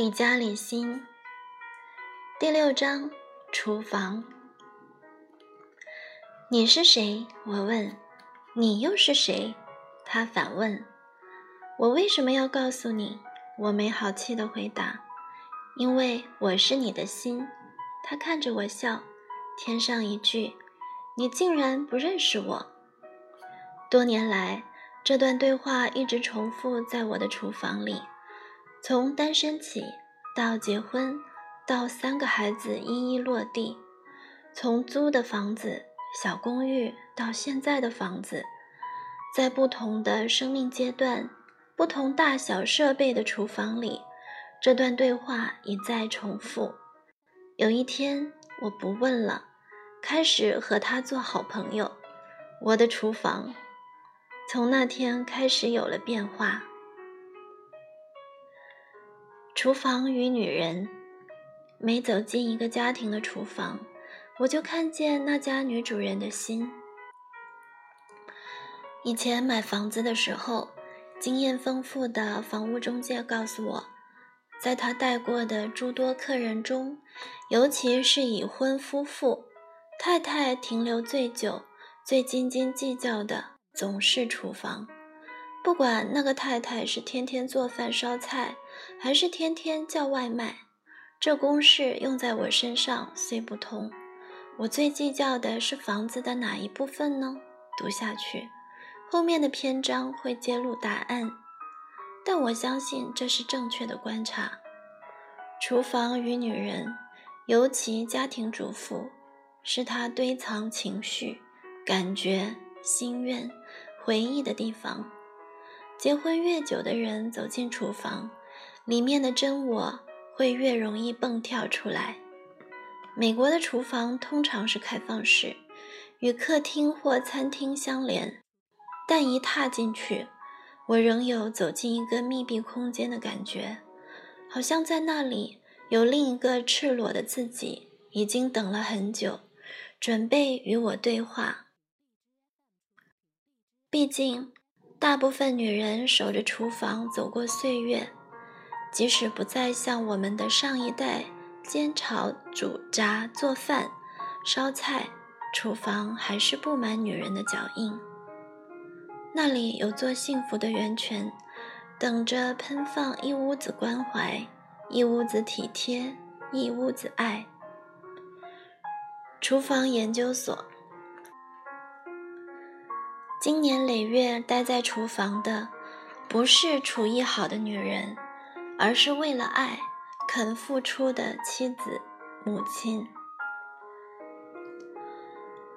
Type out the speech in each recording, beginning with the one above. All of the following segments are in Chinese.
李家李心第六章厨房。你是谁？我问。你又是谁？他反问。我为什么要告诉你？我没好气地回答。因为我是你的心。他看着我笑，添上一句：“你竟然不认识我。”多年来，这段对话一直重复在我的厨房里。从单身起，到结婚，到三个孩子一一落地；从租的房子、小公寓，到现在的房子，在不同的生命阶段、不同大小设备的厨房里，这段对话一再重复。有一天，我不问了，开始和他做好朋友。我的厨房，从那天开始有了变化。厨房与女人，每走进一个家庭的厨房，我就看见那家女主人的心。以前买房子的时候，经验丰富的房屋中介告诉我，在他带过的诸多客人中，尤其是已婚夫妇，太太停留最久、最斤斤计较的总是厨房。不管那个太太是天天做饭烧菜，还是天天叫外卖，这公式用在我身上虽不通。我最计较的是房子的哪一部分呢？读下去，后面的篇章会揭露答案。但我相信这是正确的观察。厨房与女人，尤其家庭主妇，是她堆藏情绪、感觉、心愿、回忆的地方。结婚越久的人走进厨房，里面的真我会越容易蹦跳出来。美国的厨房通常是开放式，与客厅或餐厅相连，但一踏进去，我仍有走进一个密闭空间的感觉，好像在那里有另一个赤裸的自己，已经等了很久，准备与我对话。毕竟。大部分女人守着厨房走过岁月，即使不再像我们的上一代煎炒煮炸做饭、烧菜，厨房还是布满女人的脚印。那里有座幸福的源泉，等着喷放一屋子关怀，一屋子体贴，一屋子爱。厨房研究所。经年累月待在厨房的，不是厨艺好的女人，而是为了爱肯付出的妻子、母亲。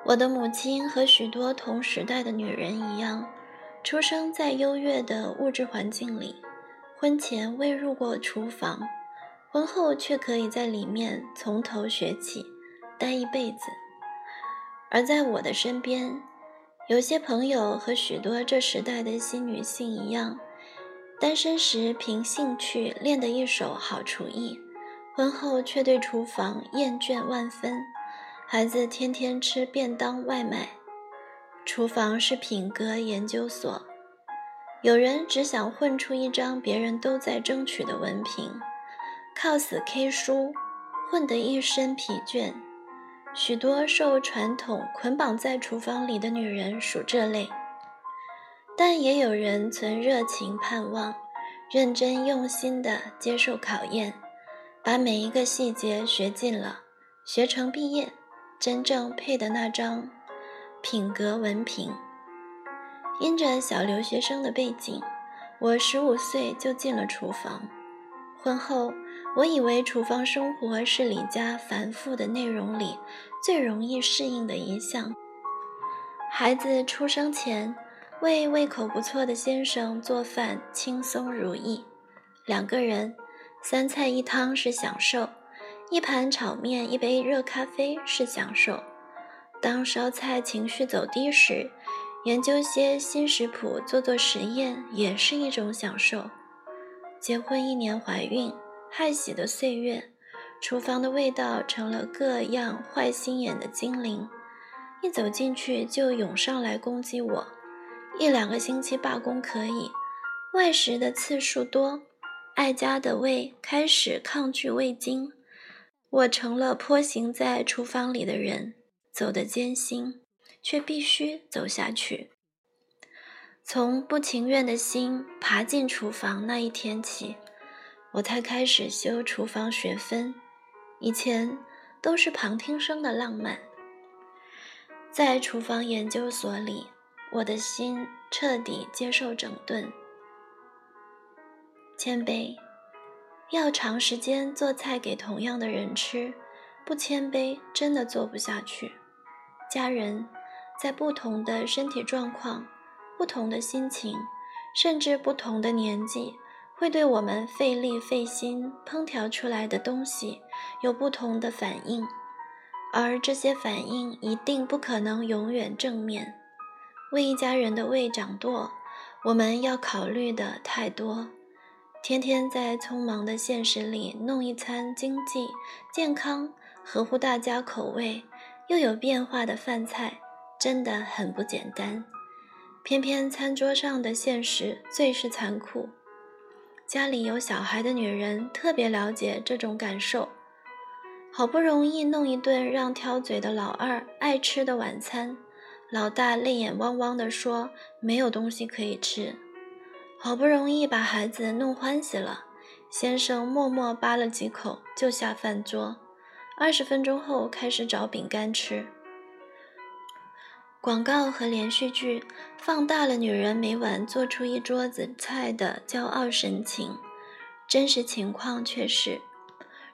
我的母亲和许多同时代的女人一样，出生在优越的物质环境里，婚前未入过厨房，婚后却可以在里面从头学起，待一辈子。而在我的身边。有些朋友和许多这时代的新女性一样，单身时凭兴趣练得一手好厨艺，婚后却对厨房厌倦万分。孩子天天吃便当外卖，厨房是品格研究所。有人只想混出一张别人都在争取的文凭，靠死 K 书，混得一身疲倦。许多受传统捆绑在厨房里的女人属这类，但也有人存热情盼望，认真用心地接受考验，把每一个细节学尽了，学成毕业，真正配的那张品格文凭。因着小留学生的背景，我十五岁就进了厨房，婚后。我以为厨房生活是李家繁复的内容里最容易适应的一项。孩子出生前，为胃口不错的先生做饭轻松如意，两个人三菜一汤是享受，一盘炒面一杯热咖啡是享受。当烧菜情绪走低时，研究些新食谱做做实验也是一种享受。结婚一年怀孕。害喜的岁月，厨房的味道成了各样坏心眼的精灵，一走进去就涌上来攻击我。一两个星期罢工可以，外食的次数多，爱家的胃开始抗拒味精，我成了坡行在厨房里的人，走得艰辛，却必须走下去。从不情愿的心爬进厨房那一天起，我才开始修厨房学分。以前都是旁听生的浪漫。在厨房研究所里，我的心彻底接受整顿。谦卑，要长时间做菜给同样的人吃，不谦卑真的做不下去。家人在不同的身体状况。不同的心情，甚至不同的年纪，会对我们费力费心烹调出来的东西有不同的反应，而这些反应一定不可能永远正面。为一家人的胃长舵，我们要考虑的太多。天天在匆忙的现实里弄一餐经济、健康、合乎大家口味又有变化的饭菜，真的很不简单。偏偏餐桌上的现实最是残酷。家里有小孩的女人特别了解这种感受。好不容易弄一顿让挑嘴的老二爱吃的晚餐，老大泪眼汪汪地说没有东西可以吃。好不容易把孩子弄欢喜了，先生默默扒了几口就下饭桌，二十分钟后开始找饼干吃。广告和连续剧放大了女人每晚做出一桌子菜的骄傲神情，真实情况却是，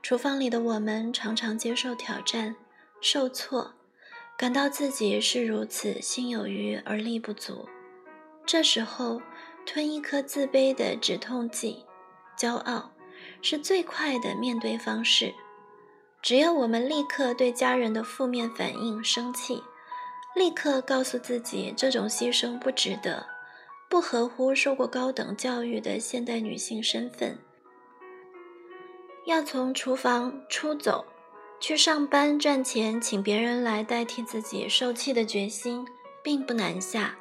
厨房里的我们常常接受挑战、受挫，感到自己是如此心有余而力不足。这时候，吞一颗自卑的止痛剂，骄傲，是最快的面对方式。只要我们立刻对家人的负面反应生气。立刻告诉自己，这种牺牲不值得，不合乎受过高等教育的现代女性身份。要从厨房出走，去上班赚钱，请别人来代替自己受气的决心，并不难下。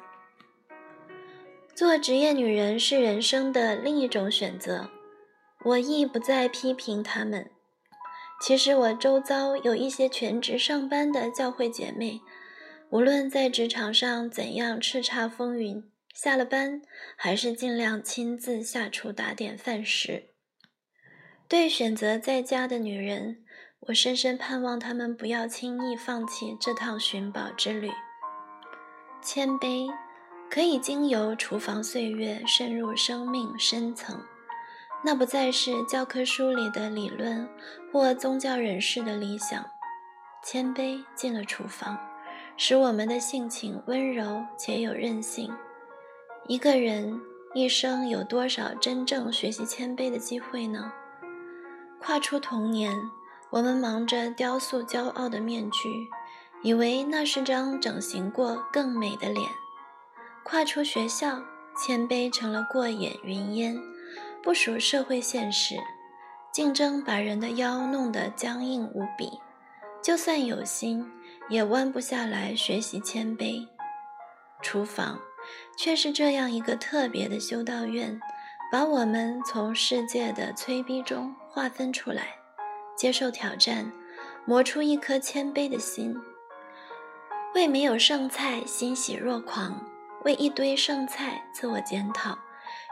做职业女人是人生的另一种选择，我亦不再批评他们。其实我周遭有一些全职上班的教会姐妹。无论在职场上怎样叱咤风云，下了班还是尽量亲自下厨打点饭食。对选择在家的女人，我深深盼望她们不要轻易放弃这趟寻宝之旅。谦卑可以经由厨房岁月渗入生命深层，那不再是教科书里的理论或宗教人士的理想。谦卑进了厨房。使我们的性情温柔且有韧性。一个人一生有多少真正学习谦卑的机会呢？跨出童年，我们忙着雕塑骄傲的面具，以为那是张整形过更美的脸。跨出学校，谦卑成了过眼云烟，不属社会现实。竞争把人的腰弄得僵硬无比，就算有心。也弯不下来学习谦卑，厨房却是这样一个特别的修道院，把我们从世界的催逼中划分出来，接受挑战，磨出一颗谦卑的心。为没有剩菜欣喜若狂，为一堆剩菜自我检讨，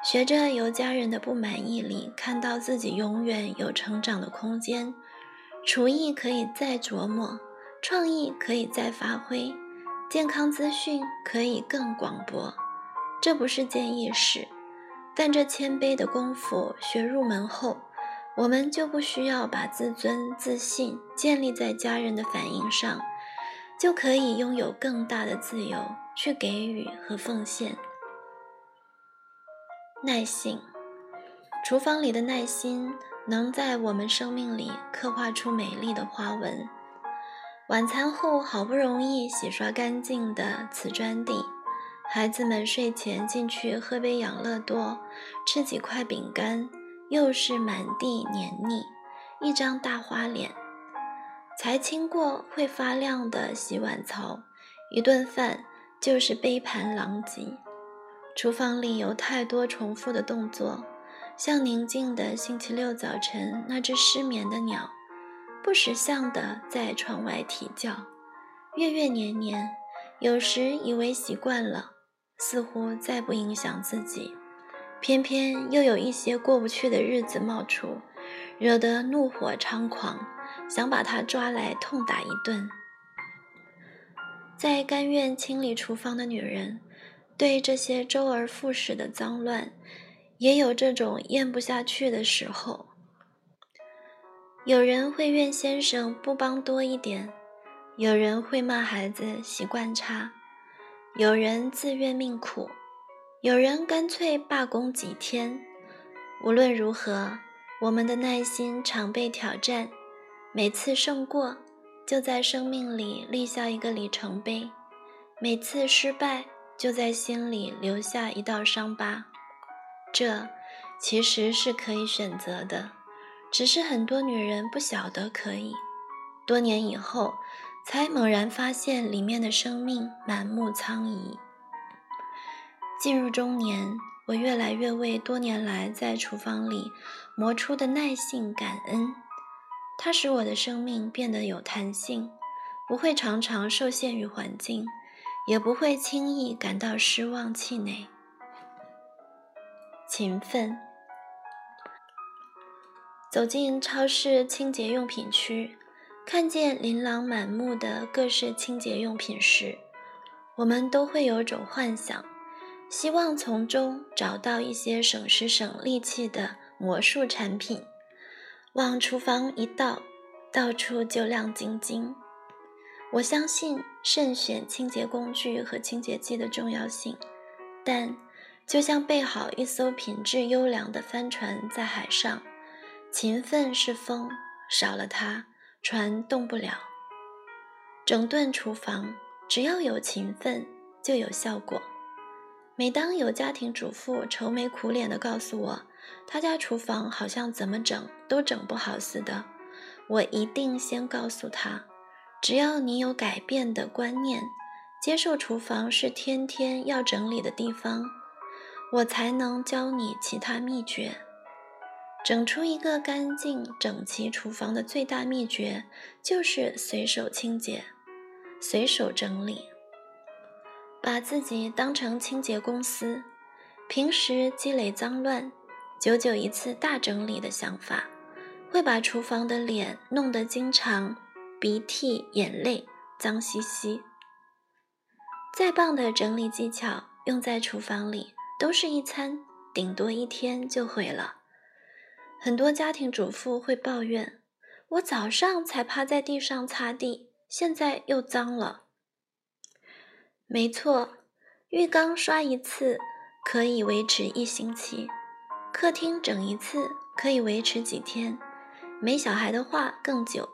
学着由家人的不满意里看到自己永远有成长的空间。厨艺可以再琢磨。创意可以再发挥，健康资讯可以更广博，这不是件易事。但这谦卑的功夫学入门后，我们就不需要把自尊自信建立在家人的反应上，就可以拥有更大的自由去给予和奉献。耐性，厨房里的耐心能在我们生命里刻画出美丽的花纹。晚餐后，好不容易洗刷干净的瓷砖地，孩子们睡前进去喝杯养乐多，吃几块饼干，又是满地黏腻，一张大花脸。才清过会发亮的洗碗槽，一顿饭就是杯盘狼藉。厨房里有太多重复的动作，像宁静的星期六早晨那只失眠的鸟，不识相的在窗外啼叫，月月年年，有时以为习惯了，似乎再不影响自己，偏偏又有一些过不去的日子冒出，惹得怒火猖狂，想把他抓来痛打一顿。在甘愿清理厨房的女人，对这些周而复始的脏乱。也有这种咽不下去的时候。有人会怨先生不帮多一点，有人会骂孩子习惯差，有人自怨命苦，有人干脆罢工几天。无论如何，我们的耐心常被挑战，每次胜过，就在生命里立下一个里程碑；每次失败，就在心里留下一道伤疤。这其实是可以选择的，只是很多女人不晓得可以。多年以后，才猛然发现里面的生命满目苍夷。进入中年，我越来越为多年来在厨房里磨出的耐性感恩。它使我的生命变得有弹性，不会常常受限于环境，也不会轻易感到失望气馁。勤奋。走进超市清洁用品区，看见琳琅满目的各式清洁用品时，我们都会有种幻想，希望从中找到一些省时省力气的魔术产品。往厨房一倒，到处就亮晶晶。我相信慎选清洁工具和清洁剂的重要性，但。就像备好一艘品质优良的帆船在海上，勤奋是风，少了它，船动不了。整顿厨房，只要有勤奋，就有效果。每当有家庭主妇愁眉苦脸地告诉我，她家厨房好像怎么整都整不好似的，我一定先告诉她：只要你有改变的观念，接受厨房是天天要整理的地方。我才能教你其他秘诀。整出一个干净整齐厨房的最大秘诀，就是随手清洁、随手整理。把自己当成清洁公司，平时积累脏乱，久久一次大整理的想法，会把厨房的脸弄得经常鼻涕眼泪脏兮兮。再棒的整理技巧，用在厨房里。都是一餐，顶多一天就毁了。很多家庭主妇会抱怨：“我早上才趴在地上擦地，现在又脏了。”没错，浴缸刷一次可以维持一星期，客厅整一次可以维持几天，没小孩的话更久。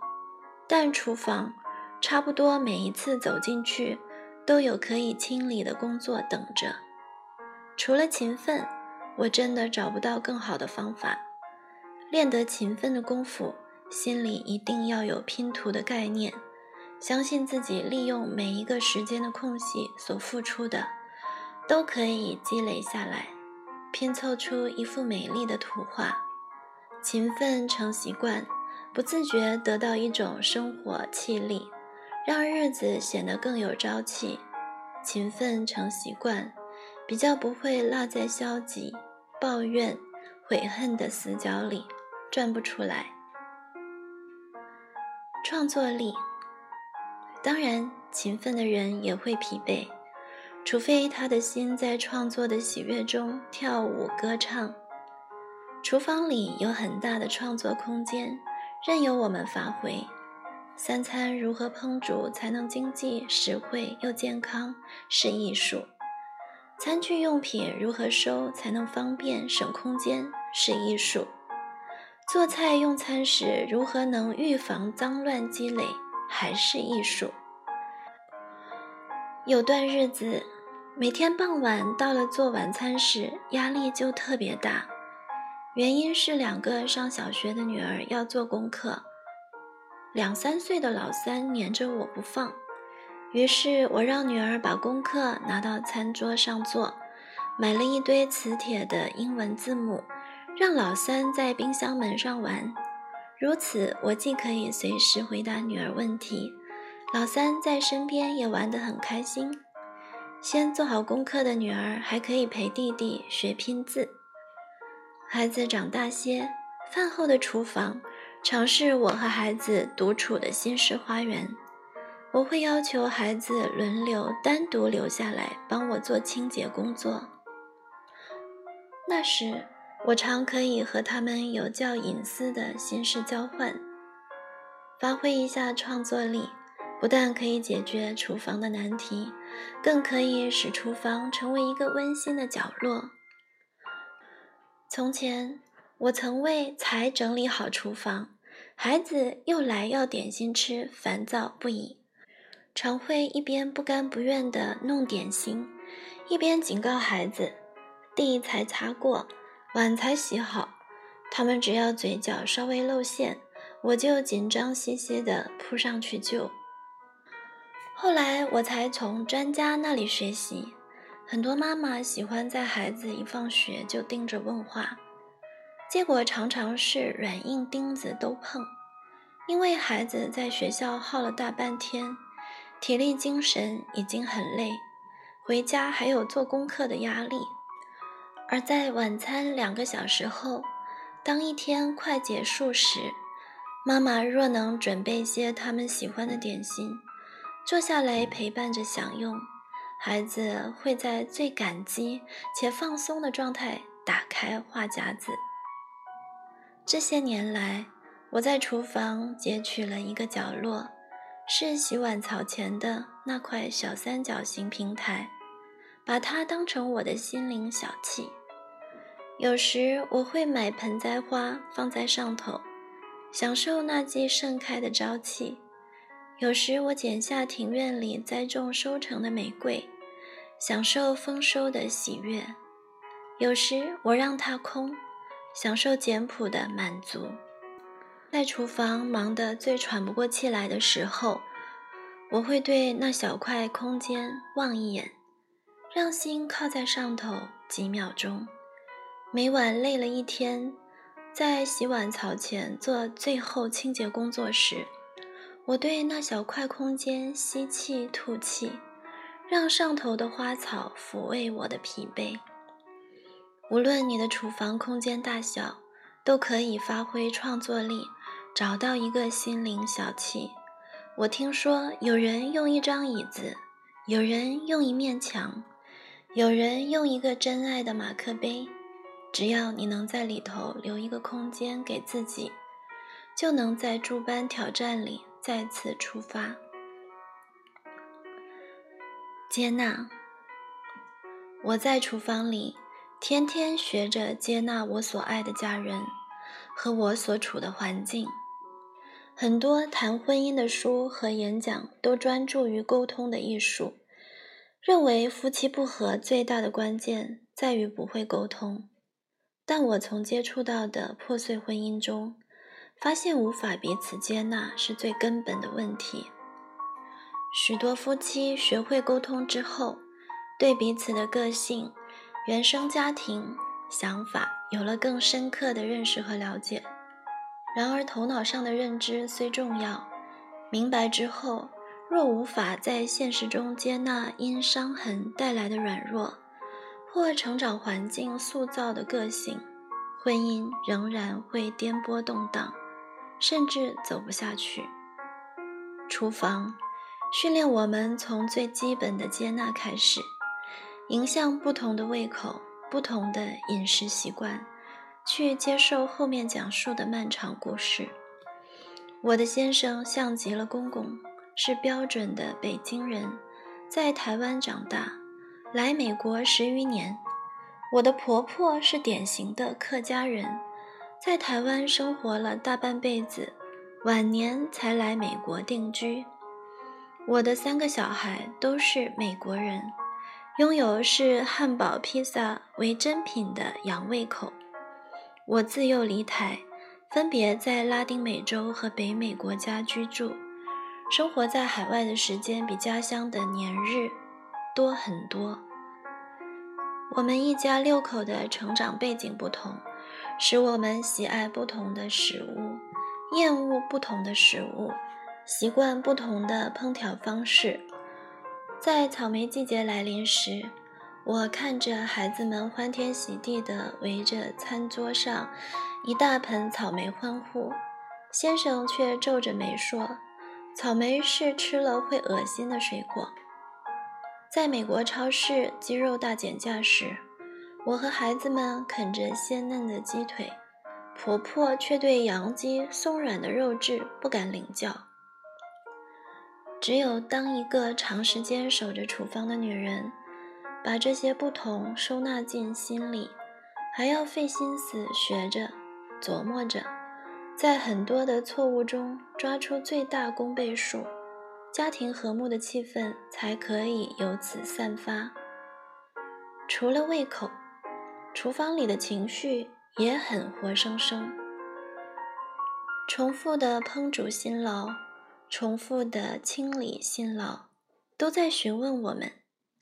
但厨房，差不多每一次走进去，都有可以清理的工作等着。除了勤奋，我真的找不到更好的方法。练得勤奋的功夫，心里一定要有拼图的概念，相信自己利用每一个时间的空隙所付出的，都可以积累下来，拼凑出一幅美丽的图画。勤奋成习惯，不自觉得到一种生活气力，让日子显得更有朝气。勤奋成习惯。比较不会落在消极、抱怨、悔恨的死角里，转不出来。创作力，当然，勤奋的人也会疲惫，除非他的心在创作的喜悦中跳舞歌唱。厨房里有很大的创作空间，任由我们发挥。三餐如何烹煮才能经济实惠又健康，是艺术。餐具用品如何收才能方便省空间是艺术。做菜用餐时如何能预防脏乱积累还是艺术。有段日子，每天傍晚到了做晚餐时，压力就特别大，原因是两个上小学的女儿要做功课，两三岁的老三黏着我不放。于是我让女儿把功课拿到餐桌上做，买了一堆磁铁的英文字母，让老三在冰箱门上玩。如此，我既可以随时回答女儿问题，老三在身边也玩得很开心。先做好功课的女儿还可以陪弟弟学拼字。孩子长大些，饭后的厨房尝试我和孩子独处的新式花园。我会要求孩子轮流单独留下来帮我做清洁工作。那时。我常可以和他们有较隐私的心事交换，发挥一下创作力，不但可以解决厨房的难题，更可以使厨房成为一个温馨的角落。从前，我曾为才整理好厨房，孩子又来要点心吃，烦躁不已，常会一边不甘不愿地弄点心，一边警告孩子：“地才擦过。”碗才洗好，他们只要嘴角稍微露馅，我就紧张兮兮地扑上去救。后来我才从专家那里学习，很多妈妈喜欢在孩子一放学就盯着问话，结果常常是软硬钉子都碰，因为孩子在学校耗了大半天，体力精神已经很累，回家还有做功课的压力。而在晚餐两个小时后，当一天快结束时，妈妈若能准备些他们喜欢的点心，坐下来陪伴着享用，孩子会在最感激且放松的状态打开话匣子。这些年来，我在厨房截取了一个角落，是洗碗槽前的那块小三角形平台，把它当成我的心灵小憩。有时我会买盆栽花放在上头，享受那季盛开的朝气；有时我剪下庭院里栽种收成的玫瑰，享受丰收的喜悦；有时我让它空，享受简朴的满足。在厨房忙得最喘不过气来的时候，我会对那小块空间望一眼，让心靠在上头几秒钟。每晚累了一天，在洗碗槽前做最后清洁工作时，我对那小块空间吸气吐气，让上头的花草抚慰我的疲惫。无论你的厨房空间大小，都可以发挥创作力，找到一个心灵小憩。我听说有人用一张椅子，有人用一面墙，有人用一个真爱的马克杯。只要你能在里头留一个空间给自己，就能在诸般挑战里再次出发。接纳，我在厨房里天天学着接纳我所爱的家人和我所处的环境。很多谈婚姻的书和演讲都专注于沟通的艺术，认为夫妻不和最大的关键在于不会沟通。但我从接触到的破碎婚姻中，发现无法彼此接纳是最根本的问题。许多夫妻学会沟通之后，对彼此的个性、原生家庭、想法有了更深刻的认识和了解。然而，头脑上的认知虽重要，明白之后，若无法在现实中接纳因伤痕带来的软弱，或成长环境塑造的个性，婚姻仍然会颠簸动荡，甚至走不下去。厨房训练我们从最基本的接纳开始，迎向不同的胃口、不同的饮食习惯，去接受后面讲述的漫长故事。我的先生像极了公公，是标准的北京人，在台湾长大。来美国十余年，我的婆婆是典型的客家人，在台湾生活了大半辈子，晚年才来美国定居。我的三个小孩都是美国人，拥有视汉堡、披萨为珍品的洋胃口。我自幼离台，分别在拉丁美洲和北美国家居住，生活在海外的时间比家乡的年日。多很多。我们一家六口的成长背景不同，使我们喜爱不同的食物，厌恶不同的食物，习惯不同的烹调方式。在草莓季节来临时，我看着孩子们欢天喜地地围着餐桌上一大盆草莓欢呼，先生却皱着眉说：“草莓是吃了会恶心的水果。”在美国超市鸡肉大减价时，我和孩子们啃着鲜嫩的鸡腿，婆婆却对羊鸡松软的肉质不敢领教。只有当一个长时间守着厨房的女人，把这些不同收纳进心里，还要费心思学着、琢磨着，在很多的错误中抓出最大公倍数，家庭和睦的气氛才可以由此散发。除了胃口，厨房里的情绪也很活生生，重复的烹煮辛劳。重复的清理辛劳，都在询问我们：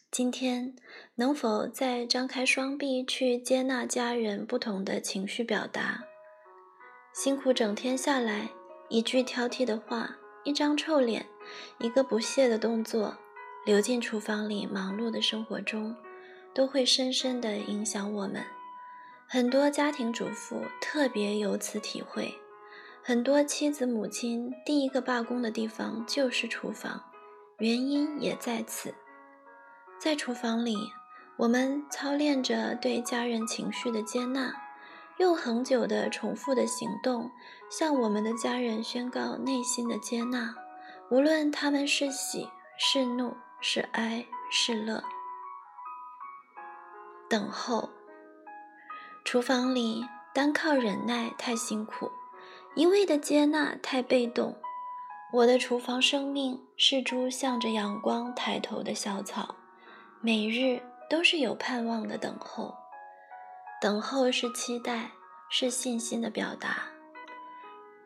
今天能否再张开双臂去接纳家人不同的情绪表达？辛苦整天下来，一句挑剔的话，一张臭脸，一个不屑的动作，流进厨房里忙碌的生活中，都会深深地影响我们。很多家庭主妇特别有此体会。很多妻子、母亲第一个罢工的地方就是厨房，原因也在此。在厨房里，我们操练着对家人情绪的接纳，用恒久的重复的行动，向我们的家人宣告内心的接纳，无论他们是喜是怒是哀是乐。等候，厨房里单靠忍耐太辛苦。一味的接纳太被动，我的厨房生命是株向着阳光抬头的小草，每日都是有盼望的等候。等候是期待，是信心的表达。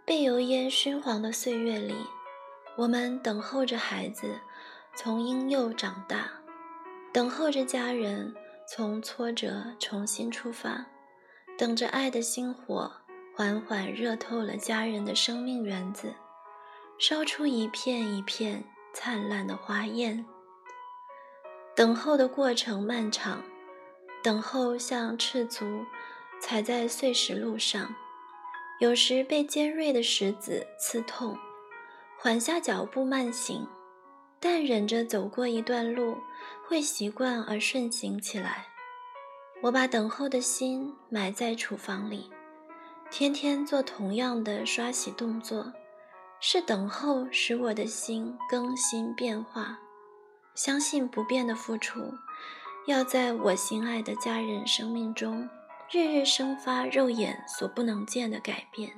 被油烟熏黄的岁月里，我们等候着孩子从婴幼长大，等候着家人从挫折重新出发，等着爱的星火。缓缓热透了家人的生命园子，烧出一片一片灿烂的花艳。等候的过程漫长，等候像赤足踩在碎石路上，有时被尖锐的石子刺痛，缓下脚步慢行，但忍着走过一段路，会习惯而顺行起来。我把等候的心埋在厨房里。天天做同样的刷洗动作，是等候使我的心更新变化。相信不变的付出，要在我心爱的家人生命中日日生发肉眼所不能见的改变。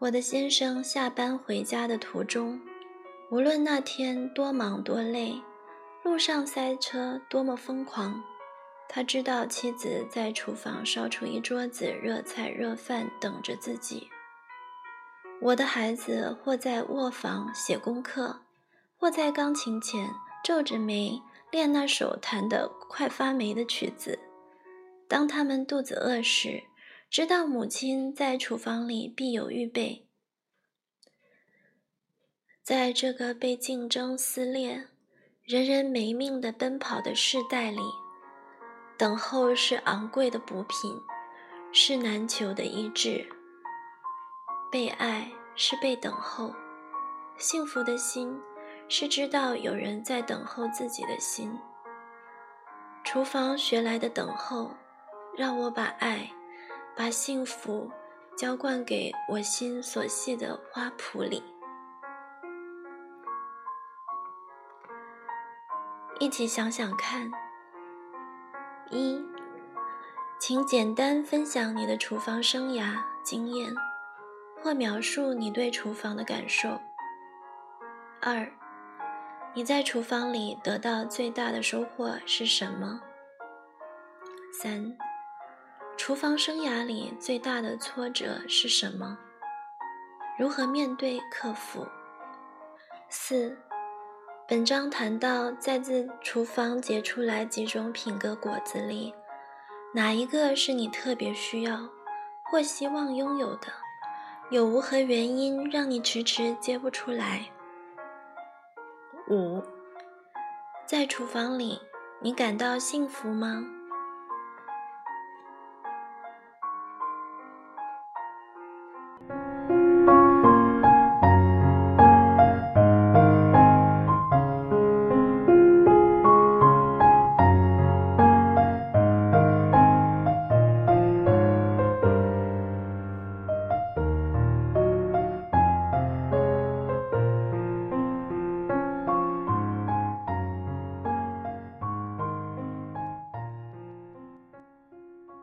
我的先生下班回家的途中，无论那天多忙多累，路上塞车多么疯狂。他知道妻子在厨房烧出一桌子热菜热饭等着自己。我的孩子或在卧房写功课，或在钢琴前皱着眉练那首弹得快发霉的曲子。当他们肚子饿时，知道母亲在厨房里必有预备。在这个被竞争撕裂、人人没命的奔跑的世代里。等候是昂贵的补品，是难求的医治。被爱是被等候，幸福的心是知道有人在等候自己的心。厨房学来的等候，让我把爱、把幸福浇灌给我心所系的花圃里。一起想想看。一，请简单分享你的厨房生涯经验，或描述你对厨房的感受。二，你在厨房里得到最大的收获是什么？三，厨房生涯里最大的挫折是什么？如何面对克服？四。本章谈到，在自厨房结出来几种品格果子里，哪一个是你特别需要或希望拥有的，有无何原因让你迟迟接不出来？五，在厨房里，你感到幸福吗？